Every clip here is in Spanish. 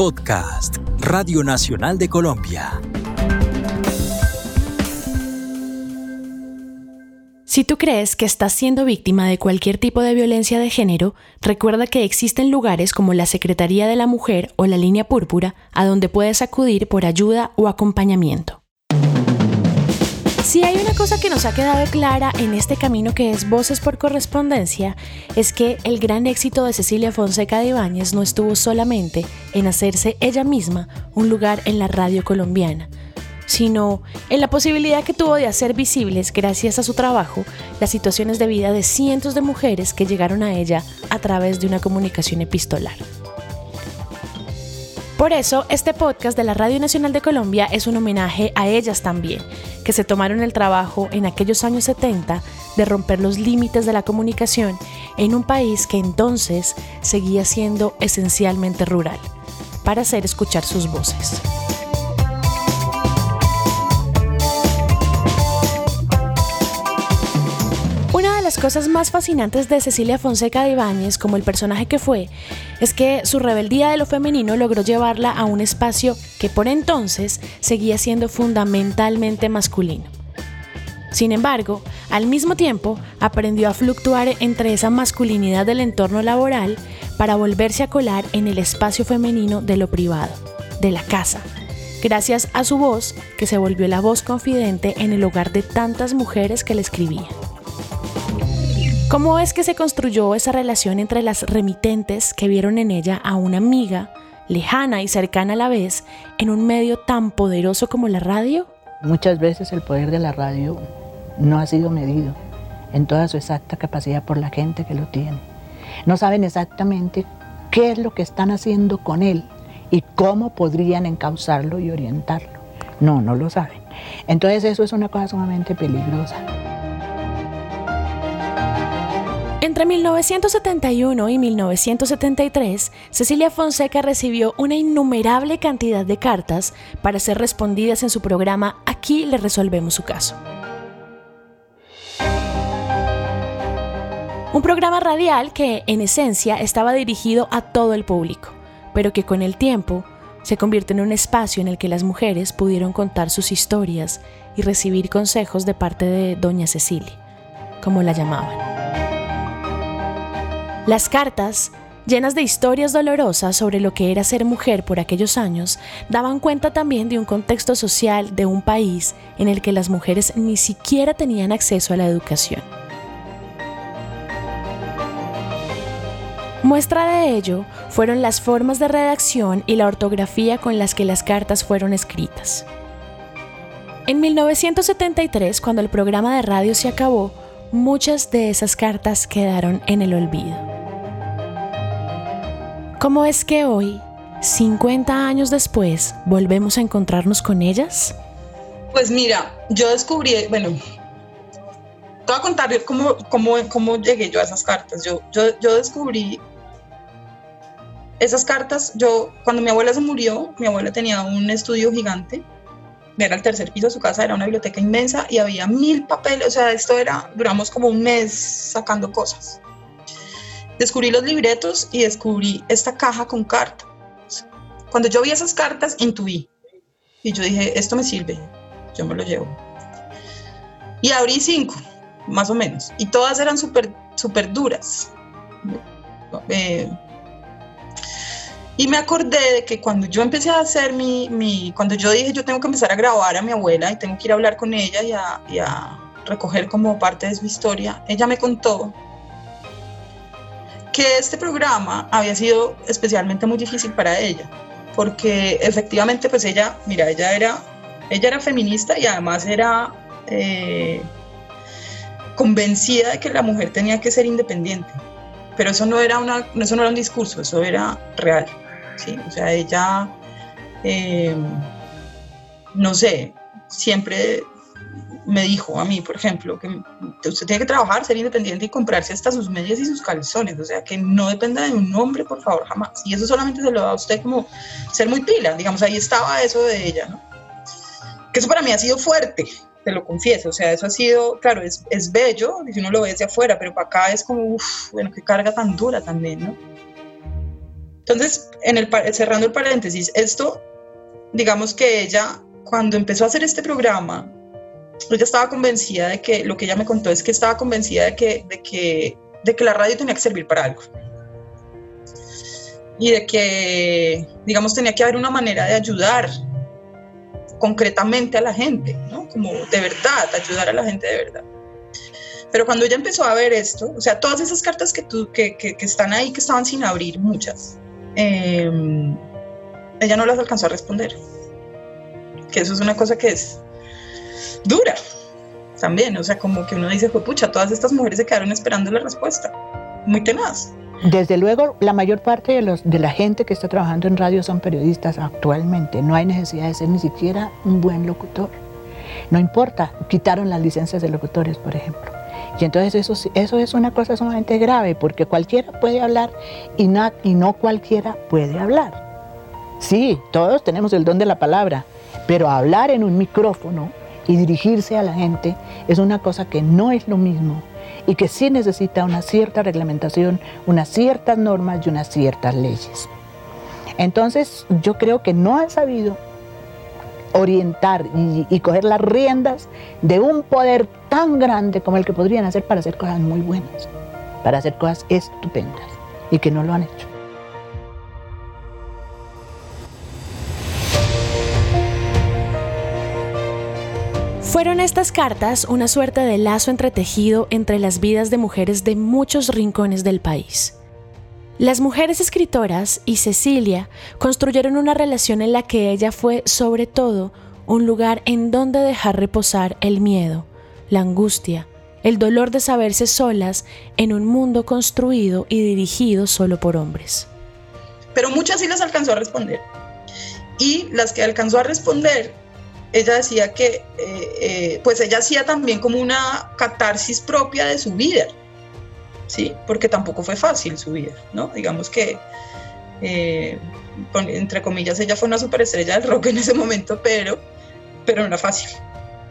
Podcast, Radio Nacional de Colombia. Si tú crees que estás siendo víctima de cualquier tipo de violencia de género, recuerda que existen lugares como la Secretaría de la Mujer o la Línea Púrpura a donde puedes acudir por ayuda o acompañamiento. Si hay una cosa que nos ha quedado clara en este camino que es Voces por Correspondencia, es que el gran éxito de Cecilia Fonseca de Ibáñez no estuvo solamente en hacerse ella misma un lugar en la radio colombiana, sino en la posibilidad que tuvo de hacer visibles, gracias a su trabajo, las situaciones de vida de cientos de mujeres que llegaron a ella a través de una comunicación epistolar. Por eso, este podcast de la Radio Nacional de Colombia es un homenaje a ellas también, que se tomaron el trabajo en aquellos años 70 de romper los límites de la comunicación en un país que entonces seguía siendo esencialmente rural, para hacer escuchar sus voces. Cosas más fascinantes de Cecilia Fonseca de Ibáñez, como el personaje que fue, es que su rebeldía de lo femenino logró llevarla a un espacio que por entonces seguía siendo fundamentalmente masculino. Sin embargo, al mismo tiempo, aprendió a fluctuar entre esa masculinidad del entorno laboral para volverse a colar en el espacio femenino de lo privado, de la casa, gracias a su voz que se volvió la voz confidente en el hogar de tantas mujeres que le escribían. ¿Cómo es que se construyó esa relación entre las remitentes que vieron en ella a una amiga, lejana y cercana a la vez, en un medio tan poderoso como la radio? Muchas veces el poder de la radio no ha sido medido en toda su exacta capacidad por la gente que lo tiene. No saben exactamente qué es lo que están haciendo con él y cómo podrían encauzarlo y orientarlo. No, no lo saben. Entonces eso es una cosa sumamente peligrosa. Entre 1971 y 1973, Cecilia Fonseca recibió una innumerable cantidad de cartas para ser respondidas en su programa Aquí le resolvemos su caso. Un programa radial que, en esencia, estaba dirigido a todo el público, pero que con el tiempo se convirtió en un espacio en el que las mujeres pudieron contar sus historias y recibir consejos de parte de Doña Cecilia, como la llamaban. Las cartas, llenas de historias dolorosas sobre lo que era ser mujer por aquellos años, daban cuenta también de un contexto social de un país en el que las mujeres ni siquiera tenían acceso a la educación. Muestra de ello fueron las formas de redacción y la ortografía con las que las cartas fueron escritas. En 1973, cuando el programa de radio se acabó, muchas de esas cartas quedaron en el olvido. ¿Cómo es que hoy, 50 años después, volvemos a encontrarnos con ellas? Pues mira, yo descubrí, bueno, te voy a contar cómo, cómo, cómo llegué yo a esas cartas. Yo, yo, yo descubrí esas cartas, yo, cuando mi abuela se murió, mi abuela tenía un estudio gigante, era el tercer piso su casa, era una biblioteca inmensa y había mil papeles, o sea, esto era, duramos como un mes sacando cosas. Descubrí los libretos y descubrí esta caja con cartas. Cuando yo vi esas cartas, intuí. Y yo dije, esto me sirve, yo me lo llevo. Y abrí cinco, más o menos. Y todas eran súper super duras. Eh, y me acordé de que cuando yo empecé a hacer mi, mi, Cuando yo dije, yo tengo que empezar a grabar a mi abuela y tengo que ir a hablar con ella y a, y a recoger como parte de su historia, ella me contó que este programa había sido especialmente muy difícil para ella, porque efectivamente pues ella, mira, ella era, ella era feminista y además era eh, convencida de que la mujer tenía que ser independiente, pero eso no era, una, eso no era un discurso, eso era real, ¿sí? O sea, ella, eh, no sé, siempre me dijo a mí, por ejemplo, que usted tiene que trabajar, ser independiente y comprarse hasta sus medias y sus calzones, o sea, que no dependa de un hombre, por favor, jamás. Y eso solamente se lo da a usted como ser muy pila, digamos, ahí estaba eso de ella, ¿no? Que eso para mí ha sido fuerte, te lo confieso, o sea, eso ha sido, claro, es, es bello, si uno lo ve desde afuera, pero para acá es como, uff, bueno, qué carga tan dura también, ¿no? Entonces, en el, cerrando el paréntesis, esto, digamos que ella, cuando empezó a hacer este programa, ella estaba convencida de que, lo que ella me contó es que estaba convencida de que, de que, de que la radio tenía que servir para algo. Y de que, digamos, tenía que haber una manera de ayudar concretamente a la gente, ¿no? Como de verdad, ayudar a la gente de verdad. Pero cuando ella empezó a ver esto, o sea, todas esas cartas que, tú, que, que, están ahí, que estaban sin abrir, muchas, em, ella no las alcanzó a responder. Que eso es una cosa que es dura también, o sea, como que uno dice, pucha, todas estas mujeres se quedaron esperando la respuesta, muy tenaz. Desde luego, la mayor parte de, los, de la gente que está trabajando en radio son periodistas actualmente. No hay necesidad de ser ni siquiera un buen locutor. No importa, quitaron las licencias de locutores, por ejemplo. Y entonces eso, eso es una cosa sumamente grave, porque cualquiera puede hablar y, no, y no cualquiera puede hablar. Sí, todos tenemos el don de la palabra, pero hablar en un micrófono y dirigirse a la gente es una cosa que no es lo mismo y que sí necesita una cierta reglamentación, unas ciertas normas y unas ciertas leyes. Entonces yo creo que no han sabido orientar y, coger las riendas de un poder tan grande como el que podrían hacer para hacer cosas muy buenas, para hacer cosas estupendas y que no lo han hecho. Fueron estas cartas una suerte de lazo entretejido entre las vidas de mujeres de muchos rincones del país. Las mujeres escritoras y Cecilia construyeron una relación en la que ella fue, sobre todo, un lugar en donde dejar reposar el miedo, la angustia, el dolor de saberse solas en un mundo construido y dirigido solo por hombres. Pero muchas sí las alcanzó a responder. Y las que alcanzó a responder ella decía que eh, eh, pues ella hacía también como una catarsis propia de su vida, ¿sí? Porque tampoco fue fácil su vida, ¿no? Digamos que, eh, entre comillas, ella fue una superestrella del rock en ese momento, pero, pero no era fácil.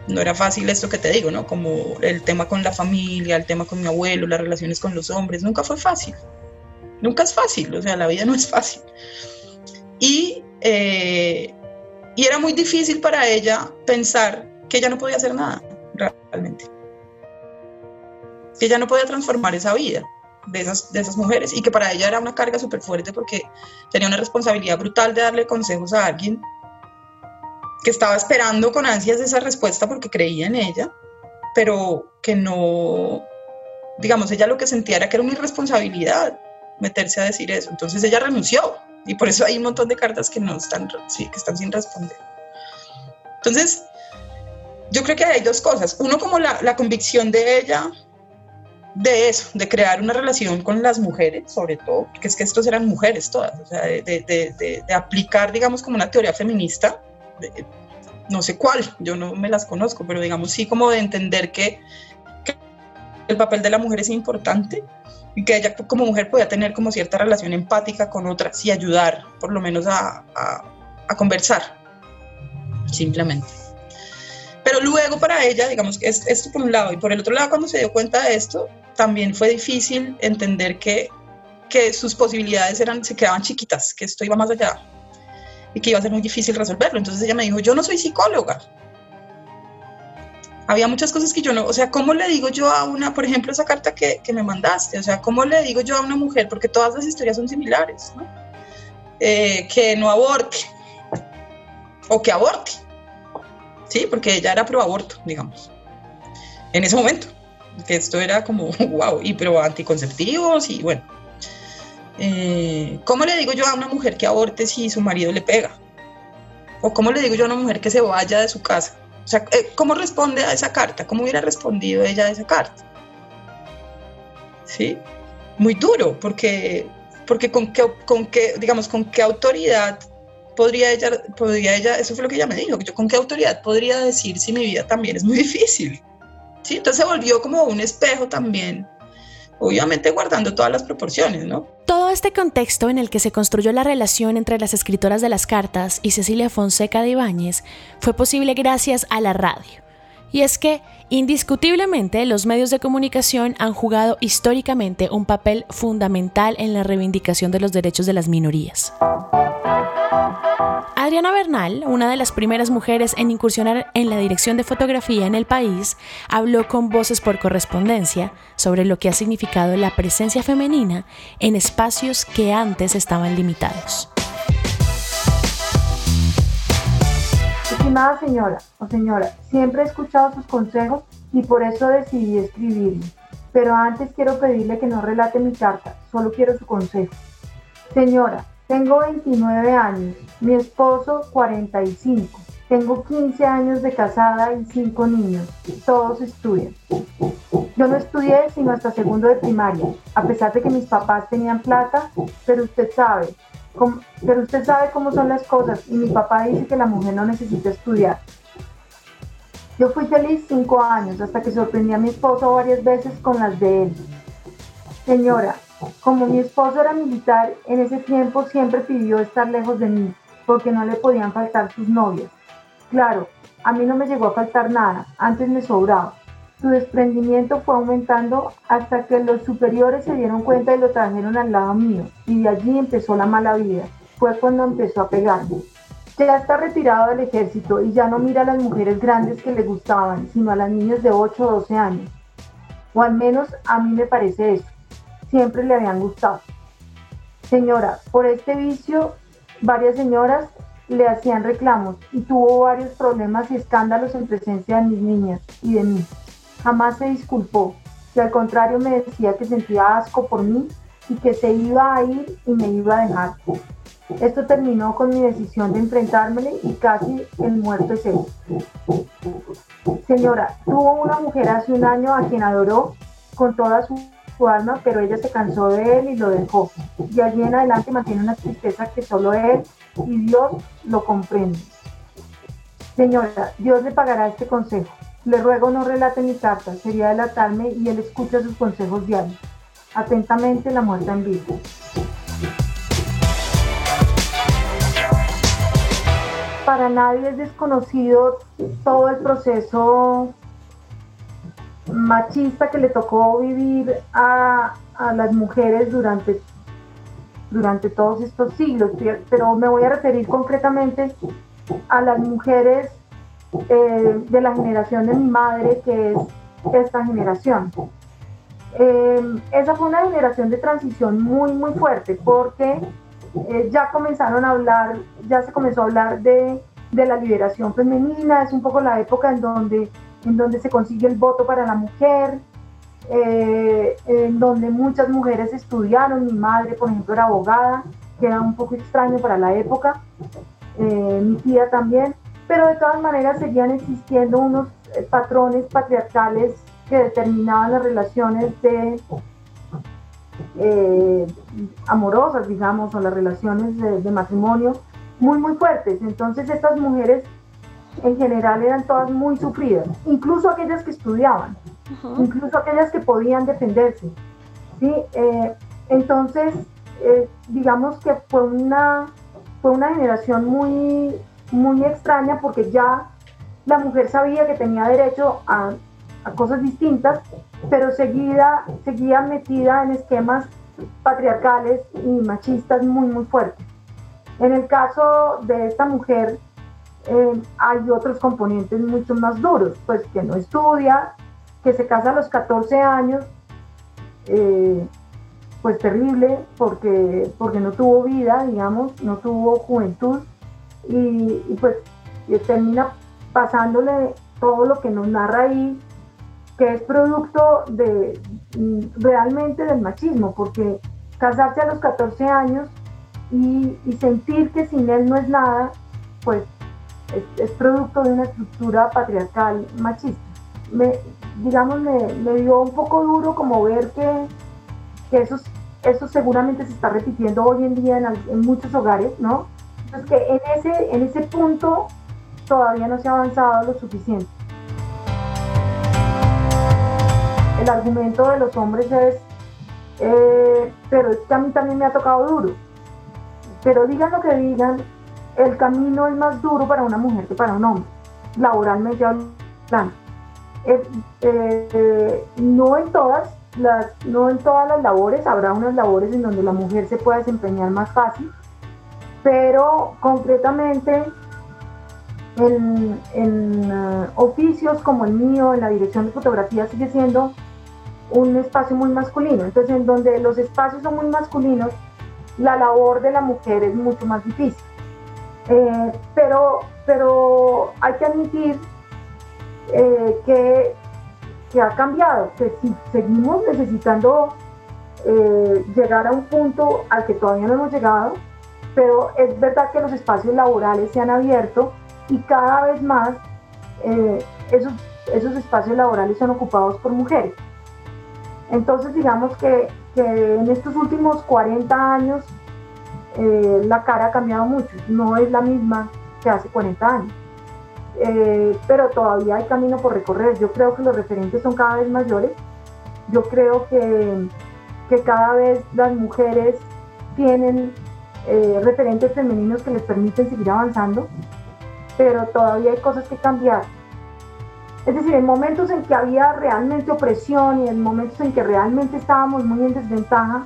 No era fácil esto que te digo, ¿no? Como el tema con la familia, el tema con mi abuelo, las relaciones con los hombres, nunca fue fácil. Nunca es fácil, o sea, la vida no es fácil. Y y era muy difícil para ella pensar que ella no podía hacer nada, realmente. Que ella no podía transformar esa vida de esas, de esas mujeres y que para ella era una carga súper fuerte porque tenía una responsabilidad brutal de darle consejos a alguien que estaba esperando con ansias esa respuesta porque creía en ella, pero que no, digamos, ella lo que sentía era que era una irresponsabilidad meterse a decir eso. Entonces ella renunció y por eso hay un montón de cartas que no están, sí, que están sin responder. Entonces, yo creo que hay dos cosas. Uno, como la, la convicción de ella de eso, de crear una relación con las mujeres, sobre todo, porque es que estos eran mujeres todas, o sea, de, de, de, aplicar, digamos, como una teoría feminista, no sé cuál, yo no me las conozco, pero digamos sí como de entender que, el papel de la mujer es importante y que ella como mujer podía tener como cierta relación empática con otras y ayudar por lo menos a, a, conversar, simplemente. Pero luego para ella, digamos es, esto por un lado, y por el otro lado cuando se dio cuenta de esto, también fue difícil entender que, que sus posibilidades eran, se quedaban chiquitas, que esto iba más allá y que iba a ser muy difícil resolverlo. Entonces ella me dijo, yo no soy psicóloga, había muchas cosas que yo no, o sea, ¿cómo le digo yo a una, por ejemplo, esa carta que, que me mandaste? O sea, ¿cómo le digo yo a una mujer? Porque todas las historias son similares, ¿no? Eh, que no aborte o que aborte, ¿sí? Porque ella era pro aborto, digamos, en ese momento, que esto era como, wow, y pro anticonceptivos y bueno. Eh, ¿Cómo le digo yo a una mujer que aborte si su marido le pega? ¿O cómo le digo yo a una mujer que se vaya de su casa o sea, eh, ¿cómo responde a esa carta? ¿Cómo hubiera respondido ella a esa carta? ¿Sí? Muy duro, porque, porque con, qué, con qué, digamos, con qué autoridad podría ella, podría ella, eso fue lo que ella me dijo, yo con qué autoridad podría decir si mi vida también es muy difícil. ¿Sí? Entonces se volvió como un espejo también obviamente guardando todas las proporciones, ¿no? Todo este contexto en el que se construyó la relación entre las escritoras de las cartas y Cecilia Fonseca de Ibáñez fue posible gracias a la radio, Y es que, indiscutiblemente, los medios de comunicación han jugado históricamente un papel fundamental en la reivindicación de los derechos de las minorías. Adriana Bernal, una de las primeras mujeres en incursionar en la dirección de fotografía en el país, habló con Voces por Correspondencia sobre lo que ha significado la presencia femenina en espacios que antes estaban limitados. Estimada señora o señora, siempre he escuchado sus consejos y por eso decidí escribirle. Pero antes quiero pedirle que no relate mi carta, solo quiero su consejo. Señora, tengo 29 años, mi esposo 45. Tengo 15 años de casada y 5 niños. Todos estudian. Yo no estudié sino hasta segundo de primaria, a pesar de que mis papás tenían plata, pero usted sabe, pero usted sabe cómo son las cosas y mi papá dice que la mujer no necesita estudiar. Yo fui feliz cinco años hasta que sorprendí a mi esposo varias veces con las de él. Señora, como mi esposo era militar, en ese tiempo siempre pidió estar lejos de mí, porque no le podían faltar sus novias. Claro, a mí no me llegó a faltar nada, antes me sobraba. Su desprendimiento fue aumentando hasta que los superiores se dieron cuenta y lo trajeron al lado mío, y de allí empezó la mala vida. Fue cuando empezó a pegarme. Ya está retirado del ejército y ya no mira a las mujeres grandes que le gustaban, sino a las niñas de 8 o 12 años. O al menos a mí me parece eso. Siempre le habían gustado. Señora, por este vicio, varias señoras le hacían reclamos y tuvo varios problemas y escándalos en presencia de mis niñas y de mí. Jamás se disculpó, y al contrario me decía que sentía asco por mí y que se iba a ir y me iba a dejar. Esto terminó con mi decisión de enfrentármele y casi el muerto es él. Señora, tuvo una mujer hace un año a quien adoró con toda su, alma, pero ella se cansó de él y lo dejó. Y allí en adelante mantiene una tristeza que solo él y Dios lo comprende. Señora, Dios le pagará este consejo. Le ruego no relate mi carta, sería delatarme y él escucha sus consejos diarios. Atentamente, la muerta en vivo. Para nadie es desconocido todo el proceso machista que le tocó vivir a, las mujeres durante, durante todos estos siglos, pero me voy a referir concretamente a las mujeres eh, de la generación de mi madre, que es esta generación. Eh, esa fue una generación de transición muy, muy fuerte, porque eh, ya comenzaron a hablar, ya se comenzó a hablar de, de, la liberación femenina, es un poco la época en donde, en donde se consigue el voto para la mujer, en donde muchas mujeres estudiaron, mi madre por ejemplo era abogada, que era un poco extraño para la época, mi tía también, pero de todas maneras seguían existiendo unos eh, patrones patriarcales que determinaban las relaciones de eh, amorosas, digamos, o las relaciones de, matrimonio muy, muy fuertes. Entonces estas mujeres en general eran todas muy sufridas, incluso aquellas que estudiaban, incluso aquellas que podían defenderse. ¿sí? Eh, entonces, digamos que fue una, fue una generación muy, muy extraña porque ya la mujer sabía que tenía derecho a, cosas distintas, pero seguida, seguía metida en esquemas patriarcales y machistas muy, muy fuertes. En el caso de esta mujer, eh, hay otros componentes mucho más duros, pues que no estudia, que se casa a los 14 años, eh, pues terrible, porque, porque no tuvo vida, digamos, no tuvo juventud, y, pues termina pasándole todo lo que nos narra ahí, que es producto de mm, realmente del machismo, porque casarse a los 14 años y, sentir que sin él no es nada, pues es, producto de una estructura patriarcal machista. Me, digamos, me, dio un poco duro como ver que, que eso, eso seguramente se está repitiendo hoy en día en, muchos hogares, ¿no? es que en ese, en ese punto todavía no se ha avanzado lo suficiente. El argumento de los hombres es, eh, pero es que a mí también me ha tocado duro. Pero digan lo que digan, el camino es más duro para una mujer que para un hombre, laboralmente hablando. eh, no en todas, las, no en todas las labores, habrá unas labores en donde la mujer se pueda desempeñar más fácil, pero concretamente en, en oficios como el mío, en la dirección de fotografía, sigue siendo un espacio muy masculino. Entonces, en donde los espacios son muy masculinos, la labor de la mujer es mucho más difícil. Eh, pero, pero hay que admitir eh, que, que, ha cambiado, que si seguimos necesitando eh, llegar a un punto al que todavía no hemos llegado, pero es verdad que los espacios laborales se han abierto y cada vez más esos, esos espacios laborales son ocupados por mujeres. Entonces digamos que, en estos últimos 40 años eh, la cara ha cambiado mucho, no es la misma que hace 40 años. Eh, pero todavía hay camino por recorrer. Yo creo que los referentes son cada vez mayores. Yo creo que, cada vez las mujeres tienen eh, referentes femeninos que les permiten seguir avanzando, pero todavía hay cosas que cambiar. Es decir, en momentos en que había realmente opresión y en momentos en que realmente estábamos muy en desventaja,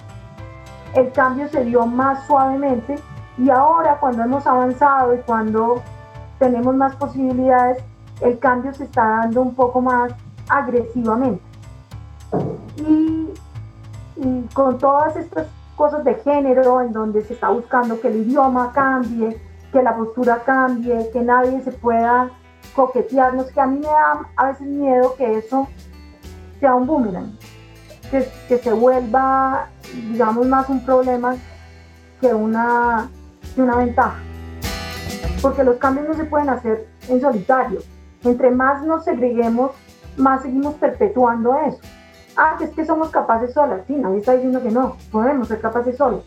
el cambio se dio más suavemente y ahora cuando hemos avanzado y cuando tenemos más posibilidades, el cambio se está dando un poco más agresivamente. Y, con todas estas cosas de género en donde se está buscando que el idioma cambie, que la postura cambie, que nadie se pueda coquetearnos, que a mí me da a veces miedo que eso sea un boomerang, que, que se vuelva, digamos, más un problema que una, que una ventaja. Porque los cambios no se pueden hacer en solitario. Entre más nos segreguemos, más seguimos perpetuando eso. Ah, que es que somos capaces solas. Sí, nadie está diciendo que no, podemos ser capaces solas.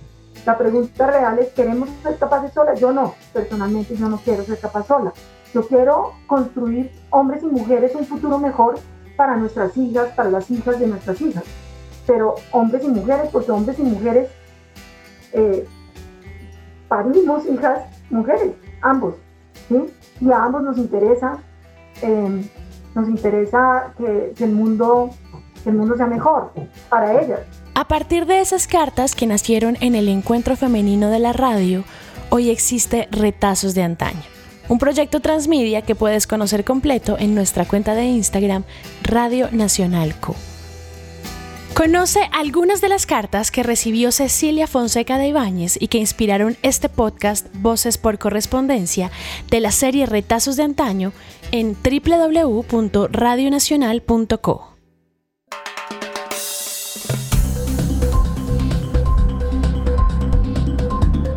La pregunta real es, ¿queremos ser capaces solas? Yo no, personalmente yo no quiero ser capaz sola. Yo quiero construir hombres y mujeres un futuro mejor para nuestras hijas, para las hijas de nuestras hijas. Pero hombres y mujeres, porque hombres y mujeres eh, parimos hijas, mujeres, ambos. Y a ambos nos interesa, em, nos interesa que, el mundo, que el mundo sea mejor para ellas. A partir de esas cartas que nacieron en el encuentro femenino de la radio, hoy existe Retazos de Antaño un proyecto transmedia que puedes conocer completo en nuestra cuenta de Instagram Radio Nacional Co. Conoce algunas de las cartas que recibió Cecilia Fonseca de Ibáñez y que inspiraron este podcast Voces por Correspondencia de la serie Retazos de Antaño en www.radionacional.co.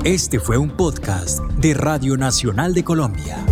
Este fue un podcast de Radio Nacional de Colombia.